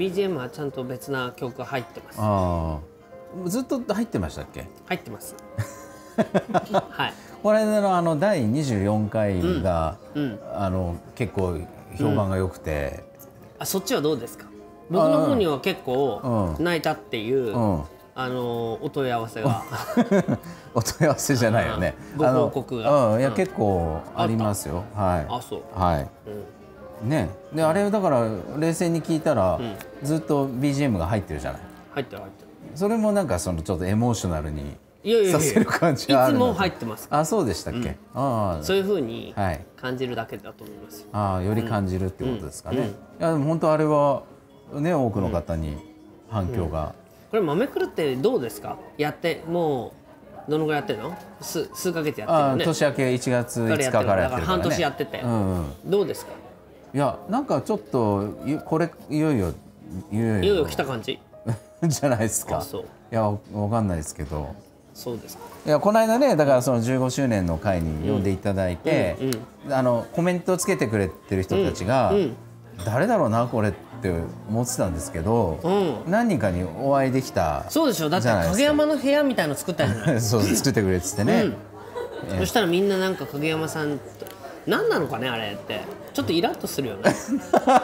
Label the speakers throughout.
Speaker 1: BGM
Speaker 2: はちゃんと別な曲が入ってます。
Speaker 1: ああ。ずっと入ってましたっけ？
Speaker 2: 入ってます。はい。
Speaker 1: これのあの第24回が、
Speaker 2: うん。
Speaker 1: あの結構評判が良くて、
Speaker 2: あそっちはどうですか？僕の方には結構
Speaker 1: うん。
Speaker 2: 泣いたっていう、
Speaker 1: うん。
Speaker 2: あのお問い合わせが。
Speaker 1: お問い合わせじゃないよね。
Speaker 2: ご報告が。
Speaker 1: うん、いや、
Speaker 2: うん。
Speaker 1: 結構ありますよ。はい。
Speaker 2: あそう、
Speaker 1: はい。
Speaker 2: うん、
Speaker 1: ね、で、あれだから冷静に聞いたら、ずっと BGM が入ってるじゃない。
Speaker 2: 入ってる入ってる。
Speaker 1: それもなんかそのちょっとエモーショナルにさせる感じがあるの。
Speaker 2: いつも入ってます。
Speaker 1: あ、そうでしたっけ？あ
Speaker 2: そういうふうに。感じるだけだと思いますよ、
Speaker 1: ああ、より感じるってことですかね。
Speaker 2: うん。うん。
Speaker 1: いや、でも本当あれはね、多くの方に反響が。
Speaker 2: これ豆くるってどうですか？やってもうどのぐらいやってるの？数数ヶ月やってるね。
Speaker 1: 年明け1月5日からやってるからね。
Speaker 2: 半年やってて。
Speaker 1: うんうん。
Speaker 2: どうですか？
Speaker 1: いやなんかちょっといこれいよいよいよ
Speaker 2: いよ。いよ来た感じ。
Speaker 1: じゃないですか。
Speaker 2: あそう。
Speaker 1: いやわわかんないですけど。
Speaker 2: そうですか。
Speaker 1: いやこの間ねだからその15周年の会に呼んでいただいて、あのコメントをつけてくれてる人たちが、
Speaker 2: うん
Speaker 1: 誰だろうなこれって思ってたんですけど、
Speaker 2: うん。
Speaker 1: 何人かにお会いできた
Speaker 2: そうでしょ。だって影山の部屋みたいの作ったじゃない。
Speaker 1: そう作ってくれててね、
Speaker 2: そしたらみんななんか影山さんと何なのかねあれって。ちょっとイラッとするよね。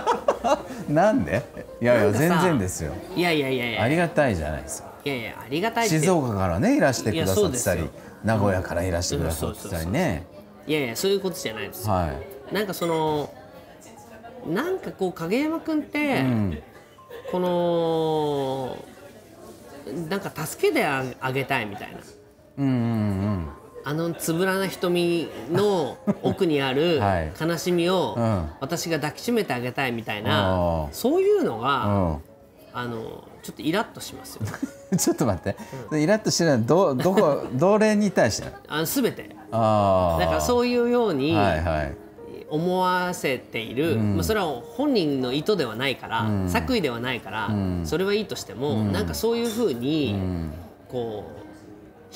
Speaker 1: なんで？いやいや全然ですよ。
Speaker 2: いやいやいやいや。
Speaker 1: あ
Speaker 2: い
Speaker 1: りがたいじゃないですか。
Speaker 2: やいやありがたい
Speaker 1: 静岡からねいらしてくださってたり
Speaker 2: よ。
Speaker 1: 名古屋からいらしてくださってたりね、
Speaker 2: いやいやそういうことじゃないですよ。
Speaker 1: はい。
Speaker 2: なんかそのなんかこう影山君って、
Speaker 1: ん。
Speaker 2: このなんか助けてああげたいみたいな。
Speaker 1: うんうんうん
Speaker 2: あのつぶらな瞳の奥にある
Speaker 1: はい。
Speaker 2: 悲しみを
Speaker 1: うん。
Speaker 2: 私が抱きしめてあげたいみたいな、そういうのが、
Speaker 1: う
Speaker 2: あのちょっとイラッとしますよ。
Speaker 1: ん ちょっと待って、イラッとしてるのはどどこ どれに対して
Speaker 2: あの全て。
Speaker 1: ああ
Speaker 2: だからそういうように
Speaker 1: はいはい。
Speaker 2: 思わせている、まあ、それは本人の意図ではないから、作為ではないから、それはいいとしても、なんかそういうふうに、こう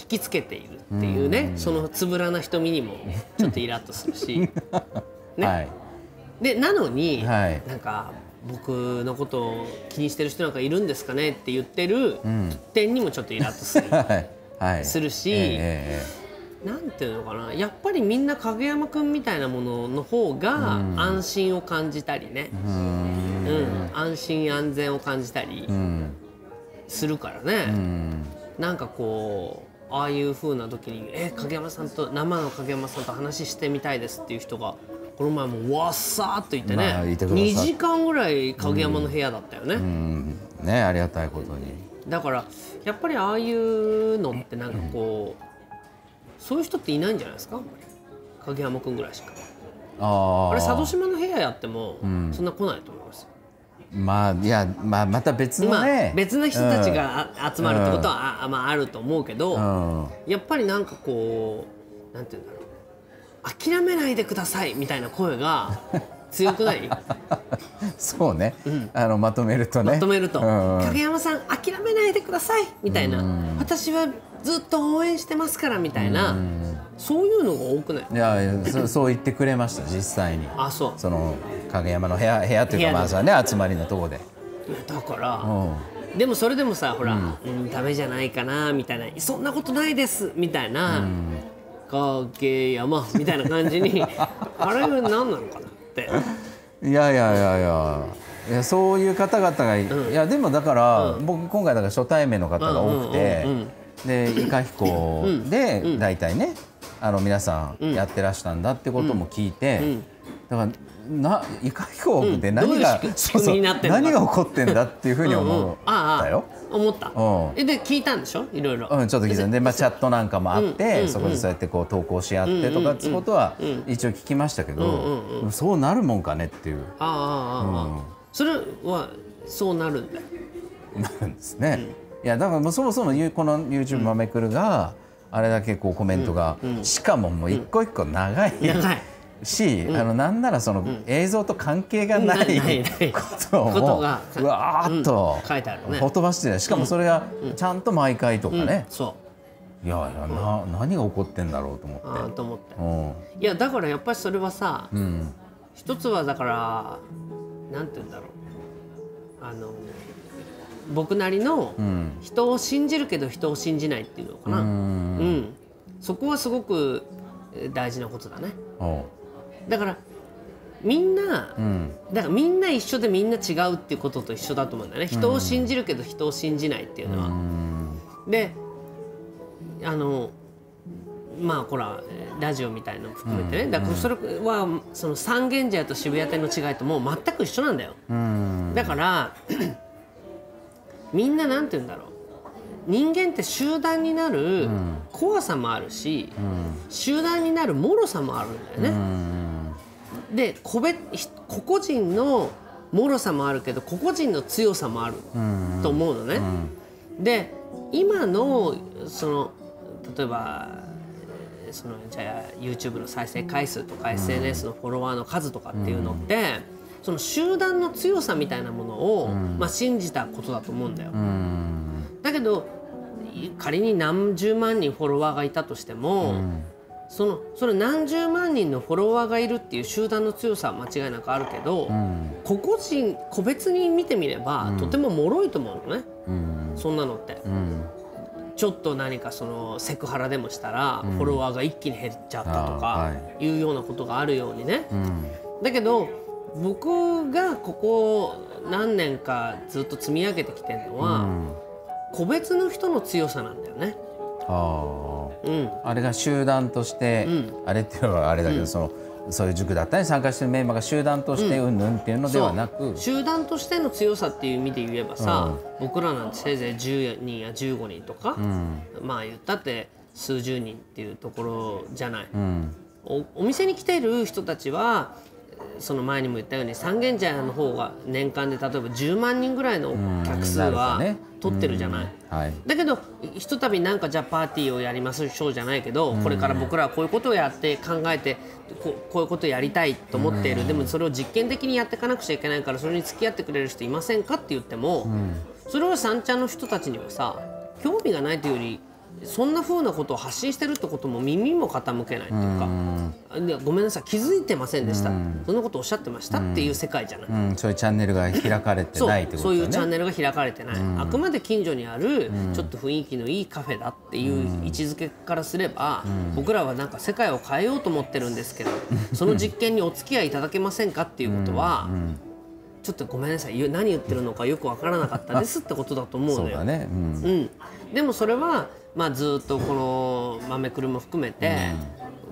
Speaker 2: 引きつけているっていうね、そのつぶらな瞳にもちょっとイラッとするし。ね。
Speaker 1: はい。
Speaker 2: でなのに、
Speaker 1: はい。
Speaker 2: なんか僕のことを気にしてる人なんかいるんですかねって言ってる点にもちょっとイラッとする。
Speaker 1: はい。はい。
Speaker 2: するし
Speaker 1: えええ
Speaker 2: なんていうのかな。やっぱりみんな影山くんみたいなものの方が安心を感じたりね、
Speaker 1: えうーん。
Speaker 2: うん。安心安全を感じたり
Speaker 1: うん。
Speaker 2: するからね、
Speaker 1: うん。
Speaker 2: なんかこうああいう風な時に「え影山さんと生の影山さんと話してみたいです」っていう人がこの前もわっさーっといてね、
Speaker 1: まあいてくださっ
Speaker 2: 2時間ぐらい影山の部屋だったよね、
Speaker 1: うん。ねありがたいことに。
Speaker 2: だからやっぱりああいうのってなんかこう、そういう人っていないんじゃないですか？影山くんぐらいしか。
Speaker 1: ああ
Speaker 2: あれ佐渡島の部屋やっても、そんな来ないと思いますよ
Speaker 1: まあいやまあまた別の
Speaker 2: まあ
Speaker 1: ね、
Speaker 2: 別の人たちがあ集まるってことは、あまあ、あると思うけど、
Speaker 1: うん。
Speaker 2: やっぱりなんかこうなんて言うんだろう。諦めないでくださいみたいな声が 強くない？
Speaker 1: そうね、あのまとめるとね。
Speaker 2: まとめると、
Speaker 1: うん。うん
Speaker 2: 影山さん諦めないでください。みたいな、私はずっと応援してますからみたいな、そういうのが多くない？
Speaker 1: いやそそう言ってくれました実際に。
Speaker 2: あそう。
Speaker 1: その影山の部屋部屋というかまあそれはね集まりのとこで、
Speaker 2: だから、
Speaker 1: うん、
Speaker 2: でもそれでもさほら、うん。ダメじゃないかなみたいな。そんなことないですみたいな、影山みたいな感じに。あれ何なのかな？
Speaker 1: いやいやいやいや。いやそういう方々がい,、いやでもだから、僕今回だから初対面の方が多くて、
Speaker 2: うんうんうん
Speaker 1: で伊香彦で大体ね、あの皆さんやってらしたんだってことも聞いて、だからな伊香彦で何が、何が起こってんだっていうふうに思っ
Speaker 2: ああ
Speaker 1: たよ。
Speaker 2: 思った、
Speaker 1: うん。
Speaker 2: えで聞いたんでしょ？いろいろ、
Speaker 1: うん、ちょっと聞いた。で、まあ、チャットなんかもあって、そこでそうやってこう投稿し合ってとかってことは一応聞きましたけど、
Speaker 2: ん
Speaker 1: そうなるもんかねっていう。
Speaker 2: ああああああ、それはそうなるんだ。よ
Speaker 1: なるんですね。いやだからもうそもそもゆこの YouTube まめくるがあれだけこうコメントが、しかももう一個一個長い。
Speaker 2: 長い
Speaker 1: し、あのなんならその映像と関係がな
Speaker 2: ない
Speaker 1: ことをうわーっと
Speaker 2: うん。書いてあるね。
Speaker 1: ほとばしてるしかもそれがちゃんと毎回とかね、
Speaker 2: そう。
Speaker 1: いやいやな何が起こってんだろうと思って。
Speaker 2: と思って。
Speaker 1: うん。
Speaker 2: いやだからやっぱりそれはさ、
Speaker 1: うん。
Speaker 2: 一つはだからなんて言うんだろう。あの僕なりの
Speaker 1: うん。
Speaker 2: 人を信じるけど人を信じないっていうのかな、
Speaker 1: う
Speaker 2: うん。
Speaker 1: ん
Speaker 2: そこはすごくえー大事なことだねだからみんな
Speaker 1: うん。
Speaker 2: だからみんな一緒でみんな違うっていうことと一緒だと思うんだよね。人を信じるけど人を信じないっていうのは。であのまあほらラジオみたいのも含めてね、だからそれはその三軒茶屋と渋谷店の違いともう全く一緒なんだよ。
Speaker 1: うん。
Speaker 2: だから みんななんて言うんだろう。人間って集団になる怖さもあるし、集団になる脆さもあるんだよね。で個別ひ個々人の脆さもあるけど個々人の強さもあると思うのね。で今のその例えばえーそのじゃあ YouTube の再生回数とか SNS のフォロワーの数とかっていうのって、その集団の強さみたいなものを、まあ、信じたことだと思うんだよ。だけどい仮に何十万人フォロワーがいたとしても、そのそれ何十万人のフォロワーがいるっていう集団の強さは間違いなくあるけど、個々人個別に見てみれば、とても脆いと思うのね、そんなのって。ちょっと何かそのセクハラでもしたら、フォロワーが一気に減っちゃったとか
Speaker 1: はい。
Speaker 2: いうようなことがあるようにね、
Speaker 1: うん。
Speaker 2: だけど僕がここ何年かずっと積み上げてきてるのは、個別の人の強さなんだよね。
Speaker 1: あ
Speaker 2: うん、
Speaker 1: ああれが集団として、あれっていうのはあれだけど、そのそういう塾だったり参加してるメンバーが集団としてうん。ぬんっていうのではなく、
Speaker 2: 集団としての強さっていう意味で言えばさ、僕らなんてせいぜい10人や15人とか、まあ言ったって数十人っていうところじゃない。
Speaker 1: うん。
Speaker 2: おお店に来ている人たちはその前にも言ったように三軒茶屋の方が年間で例えば10万人ぐらいの客数は取ってるじゃない。
Speaker 1: はい。
Speaker 2: だけどひとたびなんかじゃあパーティーをやりましょうじゃないけど、これから僕らはこういうことをやって考えてここういうことをやりたいと思っている、でもそれを実験的にやっていかなくちゃいけないからそれに付き合ってくれる人いませんかって言っても、それは三茶の人たちにはさ興味がないというよりそんな風なことを発信してるってことも耳も傾けないっていうか、ごめんなさい気づいてませんでした、そんなことおっしゃってましたっていう世界じゃない。
Speaker 1: うん、そういうチャンネルが開かれてないってこと
Speaker 2: そう。そういう。チャンネルが開かれてない、あくまで近所にあるちょっと雰囲気のいいカフェだっていう位置づけからすれば、僕らはなんか世界を変えようと思ってるんですけど、その実験にお付き合いいただけませんかっていうことは、ちょっとごめんなさい何言ってるのかよくわからなかったですってことだと思うのよ。
Speaker 1: そうだね。うん。
Speaker 2: うん、でもそれは、まあ、ずっとこの豆くるも含めて、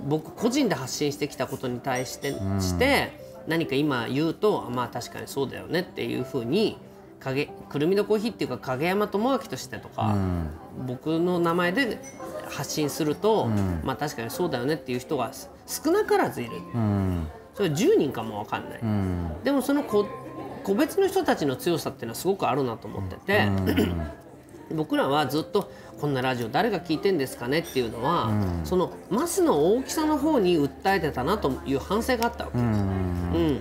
Speaker 2: 僕個人で発信してきたことに対して,、して何か今言うとあまあ確かにそうだよねっていうふうに影くるみのコーヒーっていうか影山智明としてとか、僕の名前で発信すると、まあ確かにそうだよねっていう人が少なからずいる。
Speaker 1: うん。
Speaker 2: それ10人かも分かんない、
Speaker 1: うん。
Speaker 2: でもその個個別の人たちの強さっていうのはすごくあるなと思ってて、僕らはずっとこんなラジオ誰が聞いてんですかねっていうのは、そのマスの大きさの方に訴えてたなという反省があったわけ、
Speaker 1: うん。
Speaker 2: うん。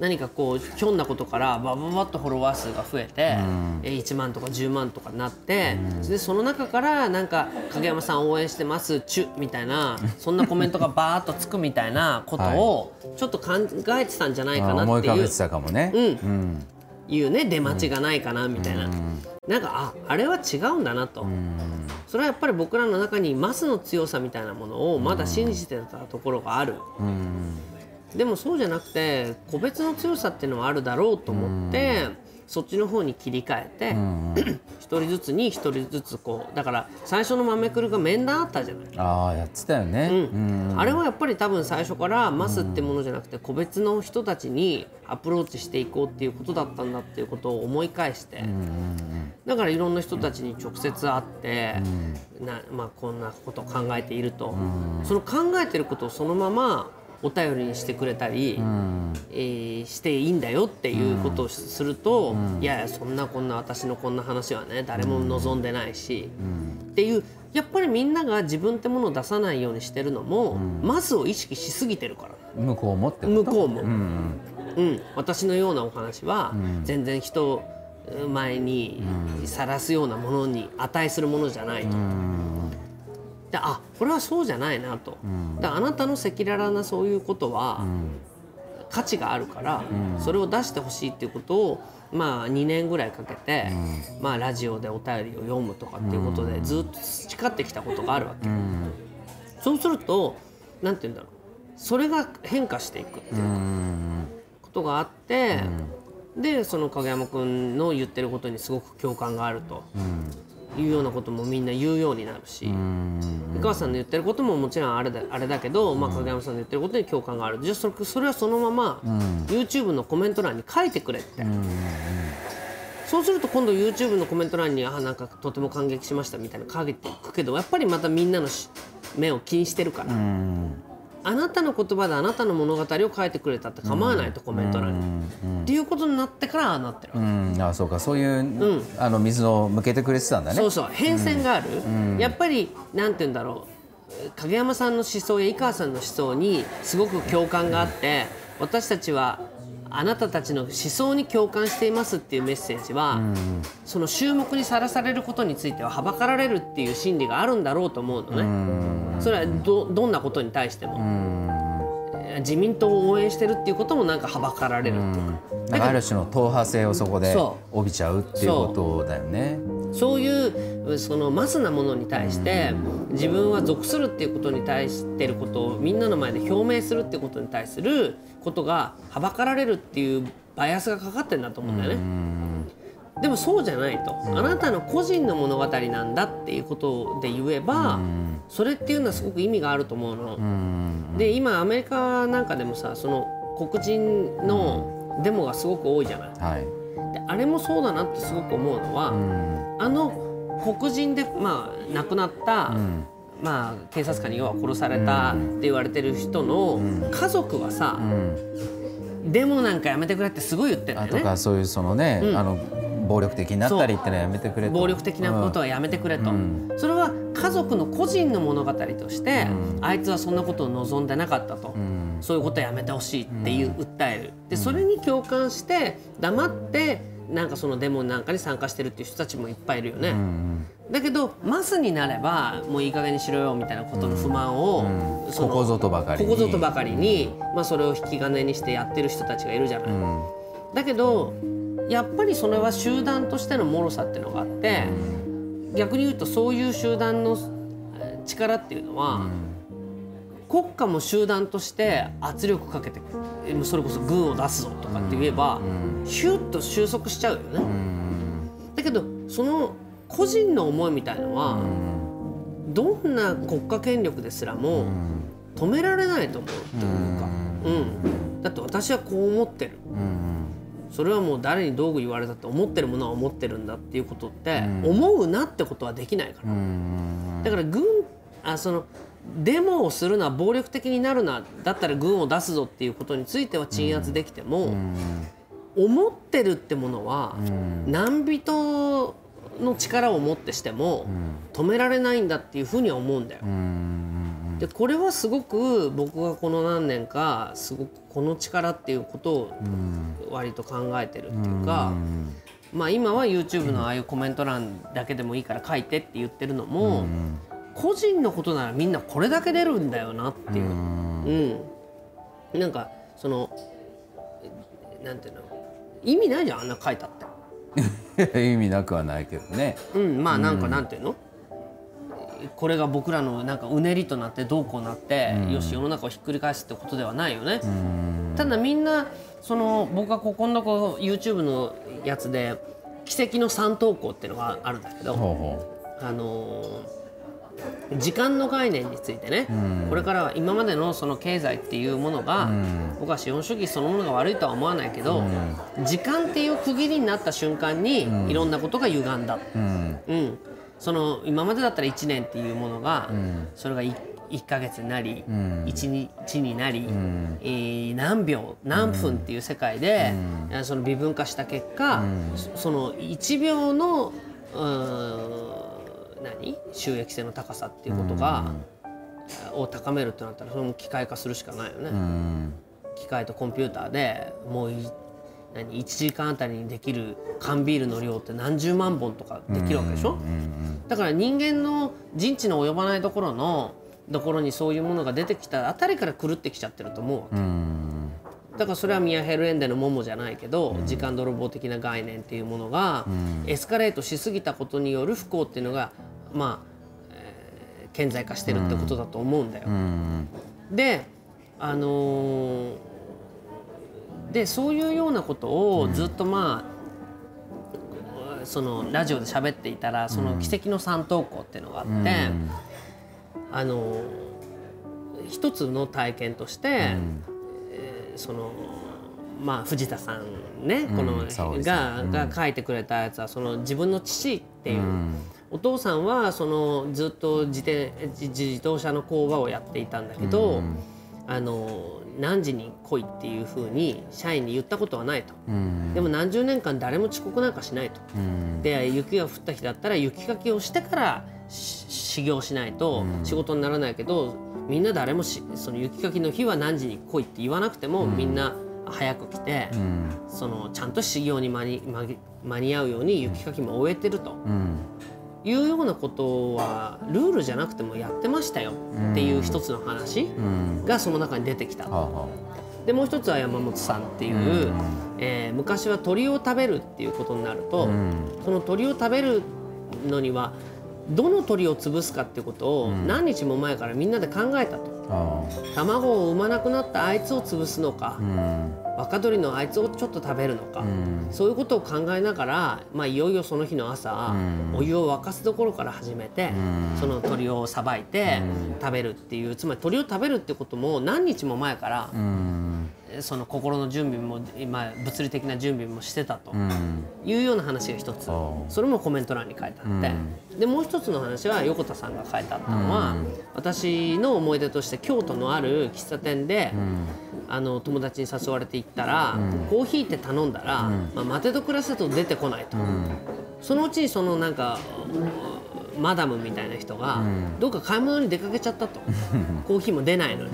Speaker 2: 何かこうひょんなことからバババッとフォロワー数が増えて、え1万とか10万とかになって、でその中からなんか「影山さん応援してますチュ」みたいなそんなコメントがバーッとつくみたいなことをちょっと考えてたんじゃないか
Speaker 1: あ
Speaker 2: なっていう。
Speaker 1: 思い浮かべてたかもね。
Speaker 2: うん。
Speaker 1: うん。
Speaker 2: いうね出待ちがないかなみたいな、なんかああれは違うんだなと、それはやっぱり僕らの中にマスの強さみたいなものをまだ信じてたところがある、でもそうじゃなくて個別の強さっていうのはあるだろうと思って、そっちの方に切り替えて、一人ずつに一人ずつこうだから最初の豆くるが面談あったじゃない。
Speaker 1: ああやってたよね。うん。
Speaker 2: あれはやっぱり多分最初からマスってものじゃなくて個別の人たちにアプローチしていこうっていうことだったんだっていうことを思い返してだからいろんな人たちに直接会ってな、まあ、こんなことを考えていると。その考えてることをそのままお便りにしてくれたり、えーしていいんだよっていうことをすると、いやいやそんなこんな私のこんな話はね誰も望んでないし、っていうやっぱりみんなが自分ってものを出さないようにしてるのも、マスを意識しすぎてるから。
Speaker 1: 向こうも
Speaker 2: 向こうも、
Speaker 1: うん
Speaker 2: うん、私のようなお話は全然人前にさらすようなものに値するものじゃないと。であこれはそうじゃないなと、であなたの赤裸々なそういうことは、価値があるから、それを出してほしいっていうことをまあ2年ぐらいかけて、まあラジオでお便りを読むとかっていうことでずっと培ってきたことがあるわけ。そうするとなんて言うんだろう。それが変化していくっていうことがあって、でその影山君の言ってることにすごく共感があるというようなこともみんな言うようになるし。井川さんの言ってることももちろんあれだあれだけど、まあ、影山さんの言ってることに共感がある。じゃあそれそれはそのまま YouTube のコメント欄に書いてくれって、そうすると今度 YouTube のコメント欄に「あなんかとても感激しました」みたいなの書いていくけどやっぱりまたみんなのし目を気にしてるから、あなたの言葉であなたの物語を書いてくれたって構わないと、コメント欄に、っていうことになってからああなってるわけ。
Speaker 1: うん、あそうか。そういう、あの水を向けてくれてたんだね。
Speaker 2: そうそう。変遷がある、やっぱりなんて言うんだろう。影山さんの思想や井川さんの思想にすごく共感があって私たちはあなたたちの思想に共感していますっていうメッセージは、その注目にさらされることについてははばかられるっていう心理があるんだろうと思うのね、それはどどんなことに対しても、えー自民党を応援してるっていうこともなんかはばかられるっていうか、
Speaker 1: なんかある種の党派性をそこで
Speaker 2: そ
Speaker 1: 帯びちゃうっていうことだよね。
Speaker 2: そういうそのマスなものに対して自分は属するっていうことに対してることをみんなの前で表明するっていうことに対することがはばかられるっていうバイアスがかかってんだと思うんだよね。でもそうじゃないとあなたの個人の物語なんだっていうことで言えばそれっていうのはすごく意味があると思うの。で今アメリカなんかでもさその黒人のデモがすごく多いじゃない。
Speaker 1: はい。
Speaker 2: であれもそうだなってすごく思うのは、あの黒人で、まあ、亡くなった、まあ、警察官に要は殺されたって言われてる人の家族はさ、デモなんかやめてくれってすごい言ってるんだ
Speaker 1: あ
Speaker 2: よね。
Speaker 1: とかそういうそのね、あの暴力的になったりってのはやめてくれと。
Speaker 2: 暴力的なことはやめてくれと、それは家族の個人の物語として、あいつはそんなことを望んでなかったと、そういうことはやめてほしいっていう訴える。でそれに共感して黙ってなんかそのデモなんかに参加してるっていう人たちもいっぱいいるよね、だけどマスになればもういい加減にしろよみたいなことの不満を、その
Speaker 1: ここぞとばかりに。
Speaker 2: ここぞとばかりに、まあ、それを引き金にしてやってる人たちがいるじゃない。だけどやっぱりそれは集団としての脆さっていうのがあって、逆に言うとそういう集団のえー力っていうのは、国家も集団として圧力かけてえーそれこそ軍を出すぞとかって言えば、ヒュッと収束しちゃうよね。だけどその個人の思いみたいのは、どんな国家権力ですらも止められないと思うっていうか、うん、だって私はこう思ってる。それはもう誰に道具言われたって思ってるものは思ってるんだっていうことって、思うなってことはできないから、だから軍あそのデモをするな暴力的になるなだったら軍を出すぞっていうことについては鎮圧できても、思ってるってものは、何人の力をもってしても止められないんだっていうふうには思うんだよ。でこれはすごく僕がこの何年かすごくこの力っていうことを割と考えてるっていうか、まあ今は YouTube のああいうコメント欄だけでもいいから書いてって言ってるのも、個人のことならみんなこれだけ出るんだよなっていう、うん。なんかそのなんていうの？意味ないじゃんあんな書いたって。
Speaker 1: 意味なくはないけどね。
Speaker 2: うん、まあなんかなんていうの、これが僕らのなんかうねりとなってどうこうなって、よし世の中をひっくり返すってことではないよね。ただみんなその僕がここのとこ YouTube のやつで奇跡の三投稿っていうのがあるんだけど、
Speaker 1: ほうほ
Speaker 2: あのー時間の概念についてね、これからは今までのその経済っていうものが、僕は資本主義そのものが悪いとは思わないけど、時間っていう区切りになった瞬間に、いろんなことが歪んだ、
Speaker 1: う。うん。
Speaker 2: うん。その今までだったら1年っていうものが、それが 1, 1ヶ月になり、1日になり、えー何秒何分っていう世界で、えーその微分化した結果、そその1秒のうーん何？収益性の高さっていうことが、を高めるってなったらそれも機械化するしかないよね。
Speaker 1: うん。
Speaker 2: 機械とコンピューターでもうい何？1時間あたりにできる缶ビールの量って何十万本とかできるわけでしょ、だから人間の人知の及ばないところのところにそういうものが出てきたあたりから狂ってきちゃってると思うわけ、だからそれはミヤヘルエンデのモモじゃないけど、時間泥棒的な概念っていうものが、エスカレートしすぎたことによる不幸っていうのがまあ、えー顕在化してるってことだと思うんだよ。であのーでそういうようなことをずっとまあ、そのラジオで喋っていたらその奇跡の三等校っていうのがあって、あのー一つの体験として、えーそのまあ藤田さんね、この
Speaker 1: そうですね
Speaker 2: がが書いてくれたやつはその自分の父っていう、お父さんはそのずっと自転自自動車の工場をやっていたんだけど、あの何時に来いっていうふうに社員に言ったことはないと、でも何十年間誰も遅刻なんかしないと、で雪が降った日だったら雪かきをしてからし修行しないと仕事にならないけど、みんな誰もしその雪かきの日は何時に来いって言わなくても、みんな早く来て、そのちゃんと修行に間に間に間に合うように雪かきも終えてると。いうようなことはルールじゃなくてもやってましたよっていう一つの話がその中に出てきた。でもう一つは山本さんっていう、えー昔は鳥を食べるっていうことになると、その鳥を食べるのにはどの鳥を潰すかっていうことを何日も前からみんなで考えたと。
Speaker 1: あ
Speaker 2: 卵を産まなくなったあいつを潰すのか、
Speaker 1: うん。
Speaker 2: 若鳥のあいつをちょっと食べるのか、そういうことを考えながら、まあ、いよいよその日の朝、お湯を沸かすところから始めて、その鳥をさばいて食べるっていうつまり鳥を食べるってことも何日も前から、
Speaker 1: うん
Speaker 2: その心の準備も、まあ、物理的な準備もしてたと
Speaker 1: うん。
Speaker 2: いうような話が一つ、
Speaker 1: お
Speaker 2: それもコメント欄に書いてあって、でもう一つの話は横田さんが書いてあったのは、私の思い出として京都のある喫茶店で、あの友達に誘われて行ったら、コーヒーって頼んだら、まあ、待てど暮らせと出てこないと、そのうちにそのなんかマダムみたいな人が、どっか買い物に出かけちゃったと。コーヒーも出ないのに。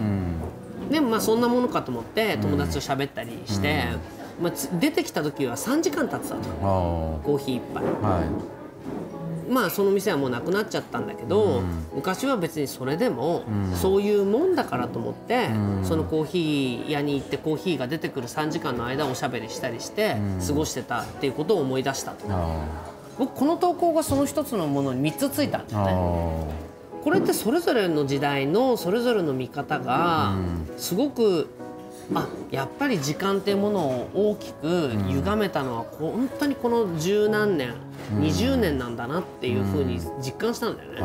Speaker 2: でもまあそんなものかと思って友達と喋ったりして、まあ、つ出てきた時は3時間経ってたと。
Speaker 1: あ
Speaker 2: コーヒー一杯。
Speaker 1: あは
Speaker 2: まあその店はもうなくなっちゃったんだけど、昔は別にそれでも、そういうもんだからと思って、そのコーヒー屋に行ってコーヒーが出てくる3時間の間おしゃべりしたりして過ごしてたっていうことを思い出したと。僕この投稿がその一つのものに3つついたんだ
Speaker 1: あ
Speaker 2: よね。これってそれぞれの時代のそれぞれの見方がすごくあやっぱり時間っていうものを大きく歪めたのはこ本当にこの十何年、20年なんだなっていうふうに実感したんだよね。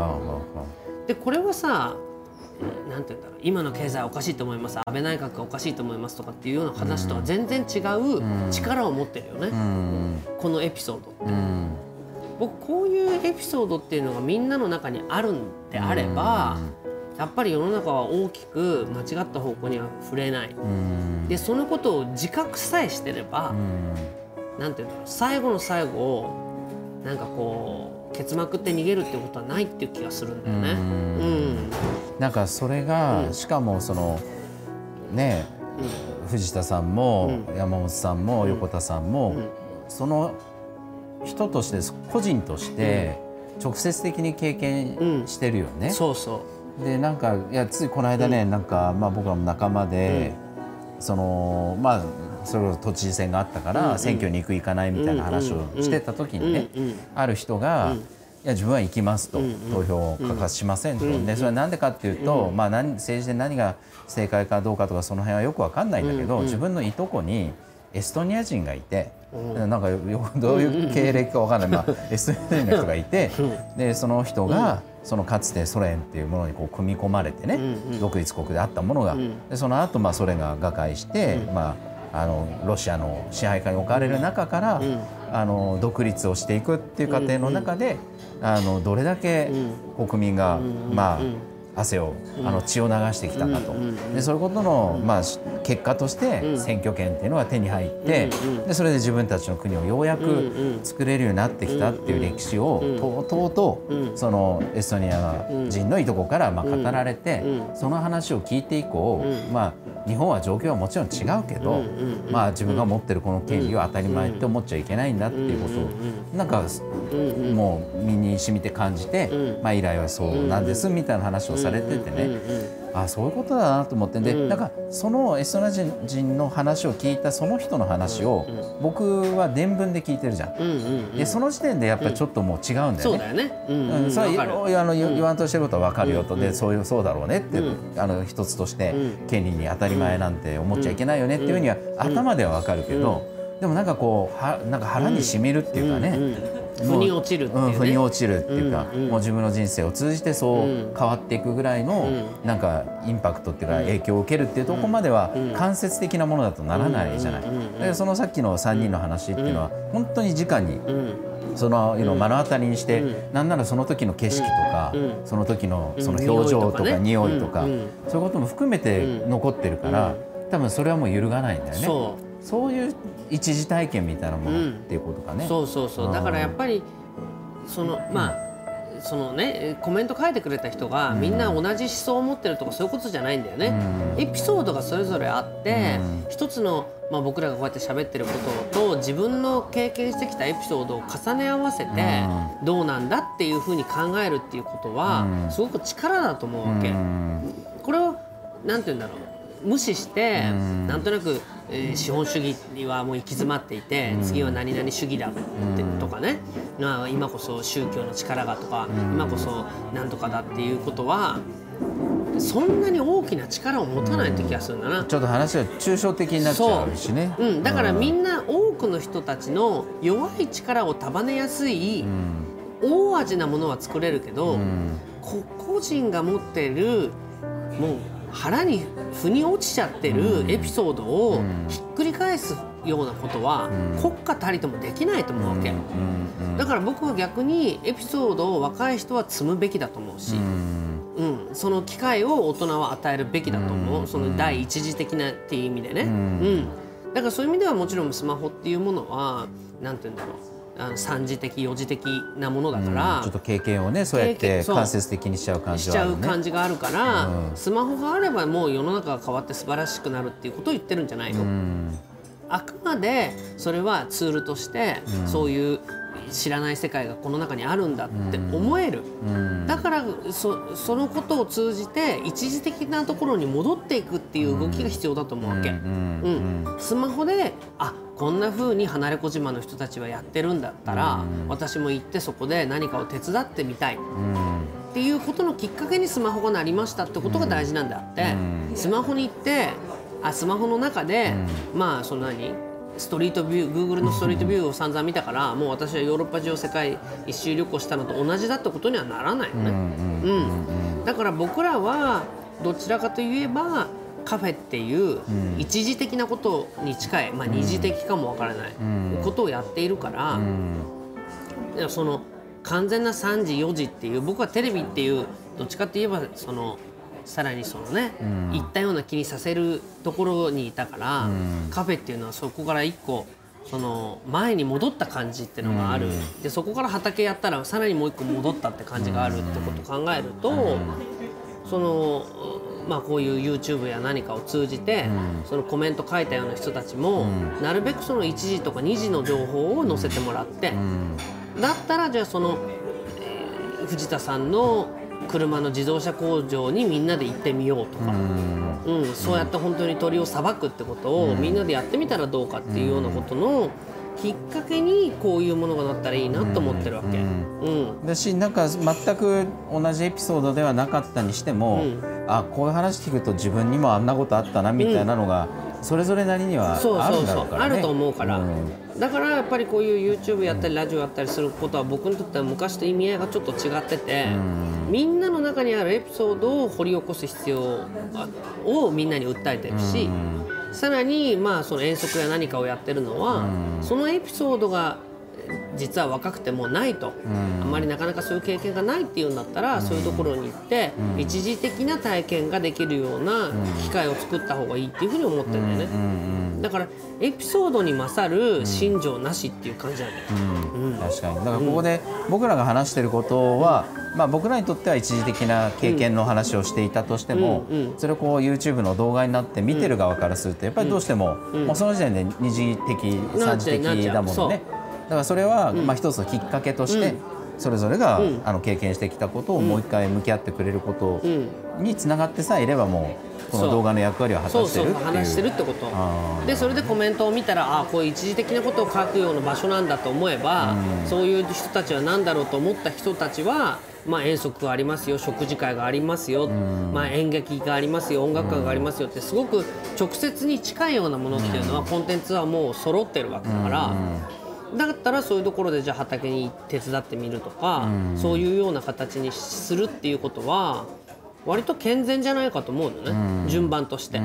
Speaker 2: でこれはさなんて言うんだろう今の経済はおかしいと思います安倍内閣がおかしいと思いますとかっていうような話とは全然違う力を持ってるよね、
Speaker 1: うん。
Speaker 2: このエピソードって。
Speaker 1: うん
Speaker 2: 僕こういうエピソードっていうのがみんなの中にあるんであればやっぱり世の中は大きく間違った方向には触れない。
Speaker 1: うん。
Speaker 2: でそのことを自覚さえしてればなんていうんだろう最後の最後をなんかこう結膜って逃げるってことはないっていう気がするんだよね。うん。
Speaker 1: なんかそれが、しかもそのね藤田さんも山本さんも横田さんも、その人として個人として直接的に経験してるよね。
Speaker 2: そうそ
Speaker 1: でなんかいやついこの間ね、なんかまあ僕らも仲間で、そのまあそれこそ都知事選があったから、選挙に行く行かないみたいな話をしてた時にね、ある人が、いや自分は行きますと、投票を欠かしませんと、でそれは何でかっていうと、まあ何政治で何が正解かどうかとかその辺はよくわかんないんだけど、自分のいとこにエストニア人がいて、なんかよ どういう経歴かわかんない、まあ、エストニア人の人がいて、でその人が、そのかつてソ連っていうものにこう組み込まれてね、独立国であったものが、でその後まあソ連が瓦解して、まあ、あのロシアの支配下に置かれる中から、あの独立をしていくっていう過程の中で、あのどれだけ国民が、まあ汗をあの血を流してきたかと、でそういうことの、まあ、し結果として選挙権っていうのが手に入って、でそれで自分たちの国をようやく作れるようになってきたっていう歴史をとうとうとそのエストニア人のいとこからまあ語られて、その話を聞いて以降、まあ、日本は状況はもちろん違うけど、まあ、自分が持ってるこの権利は当たり前って思っちゃいけないんだっていうことをなんかもう身に染みて感じて、まあ、以来はそうなんですみたいな話をされててね。あそういうことだなと思ってで、なんかそのエストニア人の話を聞いたその人の話を、僕は伝聞で聞いてるじゃん。でその時点でやっぱりちょっともう違うんだよね。
Speaker 2: そうだよね。うん
Speaker 1: それ
Speaker 2: わかる。
Speaker 1: はあの言わんとしてることは分かるよと、でそういうそうだろうねって、あの一つとして権利に当たり前なんて思っちゃいけないよねっていうふうには頭では分かるけど、でもなんかこうはなんか腹にしみるっていうかね、
Speaker 2: 腑に落ちるっていうね。
Speaker 1: ん、腑に落ちるっていうか、もう自分の人生を通じてそう変わっていくぐらいの、なんかインパクトっていうか影響を受けるっていうところまでは間接的なものだとならないじゃない。でそのさっきの3人の話っていうのは本当に直にその目の当たりにして、なんならその時の景色とか、その時のその表情とか
Speaker 2: うん
Speaker 1: 匂いとか、
Speaker 2: うん。うん。
Speaker 1: そういうことも含めて残ってるから、多分それはもう揺るがないんだよね。
Speaker 2: そ
Speaker 1: そういう一時体験みたいなものっていうことかね。
Speaker 2: そうそうそう。だからやっぱりそのまあそのねコメント書いてくれた人がみんな同じ思想を持ってるとかそういうことじゃないんだよね。エピソードがそれぞれあって一つのまあ僕らがこうやって喋ってることと自分の経験してきたエピソードを重ね合わせてどうなんだっていうふうに考えるっていうことはすごく力だと思うわけ。これをなんて言うんだろう無視してなんとなく、えー資本主義にはもう行き詰まっていて次は何々主義だってとかね。まあ今こそ宗教の力がとか今こそなんとかだっていうことはそんなに大きな力を持たないって気がするんだな。
Speaker 1: ちょっと話は抽象的になっちゃうしね。
Speaker 2: う。ん、だからみんな多くの人たちの弱い力を束ねやすい大味なものは作れるけど、個々人が持っているもう腹に腑に落ちちゃってるエピソードをひっくり返すようなことは国家たりともできないと思うわけ。だから僕は逆にエピソードを若い人は積むべきだと思うし、うん、その機会を大人は与えるべきだと思う、その第一次的なっていう意味でね、うん。だからそういう意味ではもちろんスマホっていうものはなんて言うんだろうあの三次的四次的なものだから、
Speaker 1: ちょっと経験をねそうやって間接的にしちゃう感じ
Speaker 2: しちゃう。感じがあるから、
Speaker 1: うん。
Speaker 2: スマホがあればもう世の中が変わって素晴らしくなるっていうことを言ってるんじゃないの、あくまでそれはツールとして、そういう知らない世界がこの中にあるんだって思える、だからそそのことを通じて一時的なところに戻っていくっていう動きが必要だと思うわけ。うんスマホであこんな風に離れ小島の人たちはやってるんだったら、私も行ってそこで何かを手伝ってみたい。っていうことのきっかけにスマホがなりましたってことが大事なんであって、スマホに行ってあスマホの中で、まあその何ストリートビュー Google のストリートビューを散々見たからもう私はヨーロッパ中を世界一周旅行したのと同じだってことにはならないよね。うんだから僕らはどちらかといえばカフェっていう一時的なことに近い、まあ、二次的かもわからないことをやっているから、いやその完全な3時4時っていう僕はテレビっていうどっちかって言えばそのさらにそのね、行ったような気にさせるところにいたから、カフェっていうのはそこから一個その前に戻った感じっていうのがある、でそこから畑やったらさらにもう一個戻ったって感じがあるってことを考えると、そのまあこういう YouTube や何かを通じて、そのコメント書いたような人たちも、なるべくその1時とか2時の情報を載せてもらって、だったらじゃあその、えー藤田さんの車の自動車工場にみんなで行ってみようとか、うん。そうやって本当に鳥をさばくってことをみんなでやってみたらどうかっていうようなことのきっかけにこういうものがなったらいいなと思ってるわけ。うん。
Speaker 1: だしなんか全く同じエピソードではなかったにしても、あこういう話聞くと自分にもあんなことあったなみたいなのが、それぞれなりには
Speaker 2: そう
Speaker 1: ある
Speaker 2: んそう。う、
Speaker 1: だろからね。
Speaker 2: あると思うから、
Speaker 1: ん。
Speaker 2: だからやっぱりこういう YouTube やったりラジオやったりすることは僕にとっては昔と意味合いがちょっと違ってて、みんなの中にあるエピソードを掘り起こす必要をみんなに訴えてるし、さらにまあその遠足や何かをやってるのは、そのエピソードが実は若くてもないと、あん。まりなかなかそういう経験がないっていうんだったら、そういうところに行って、一時的な体験ができるような機会を作った方がいいっていうふうに思ってるんだよね、だからエピソードに勝る心情なしっていう感じなんだよ、
Speaker 1: 確かに。だからここで僕らが話してることは、まあ、僕らにとっては一時的な経験の話をしていたとしても、それをこう YouTube の動画になって見てる側からするとやっぱりどうしても,、もうその時点で二次的三次的だものね。だからそれはまあ一つのきっかけとして、それぞれが、あの経験してきたことをもう一回向き合ってくれることにつながってさえいればもうこの動画の役割を果たしてる
Speaker 2: 話してるってこと。でそれでコメントを見たらあこういう一時的なことを書くような場所なんだと思えば、そういう人たちは何だろうと思った人たちは、まあ、遠足がありますよ食事会がありますよ、まあ、演劇がありますよ音楽会がありますよってすごく直接に近いようなものっていうのは、コンテンツはもう揃ってるわけだから。だったらそういうところでじゃあ畑に手伝ってみるとか、そういうような形にするっていうことは割と健全じゃないかと思うのね、順番として。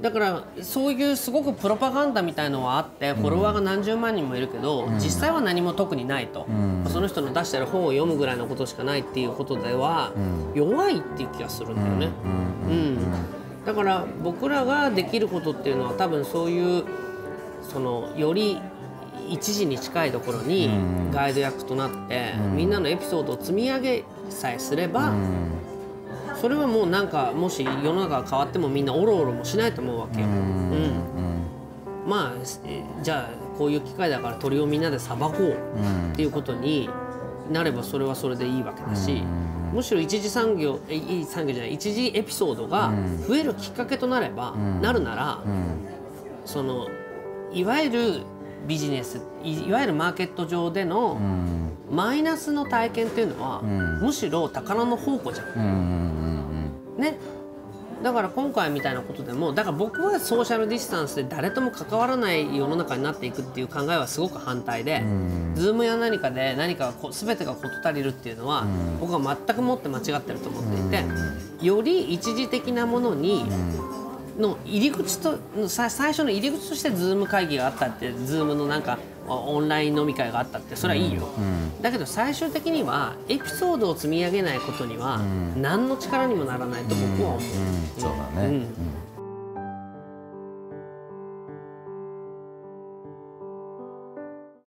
Speaker 2: だからそういうすごくプロパガンダみたいのはあってフォロワーが何十万人もいるけど、実際は何も特にないと、その人の出してる本を読むぐらいのことしかないっていうことでは、弱いっていう気がするんだよね。うん。だから僕らができることっていうのは多分そういうそのより一時に近いところにガイド役となって、みんなのエピソードを積み上げさえすれば、それはもうなんかもし世の中が変わってもみんなおろおろもしないと思うわけよ。うん。まあえじゃあこういう機会だから鳥をみんなでさばこうっていうことになればそれはそれでいいわけだし、むしろ一次産業えいい産業じゃない一次エピソードが増えるきっかけとなれば、なるなら、そのいわゆるビジネスいいわゆるマーケット上でのマイナスの体験っていうのは、むしろ宝の宝庫じゃん。ね。だから今回みたいなことでもだから僕はソーシャルディスタンスで誰とも関わらない世の中になっていくっていう考えはすごく反対で、 Zoom や何かで何かがこ全てが事足りるっていうのは、僕は全くもって間違ってると思っていて、より一時的なものに、の入り口とさ最初の入り口として Zoom 会議があったって Zoom のなんかオンライン飲み会があったってそれはいいよ、だけど最終的にはエピソードを積み上げないことには何の力にもならないと僕は思う。
Speaker 1: そうだね、
Speaker 2: うん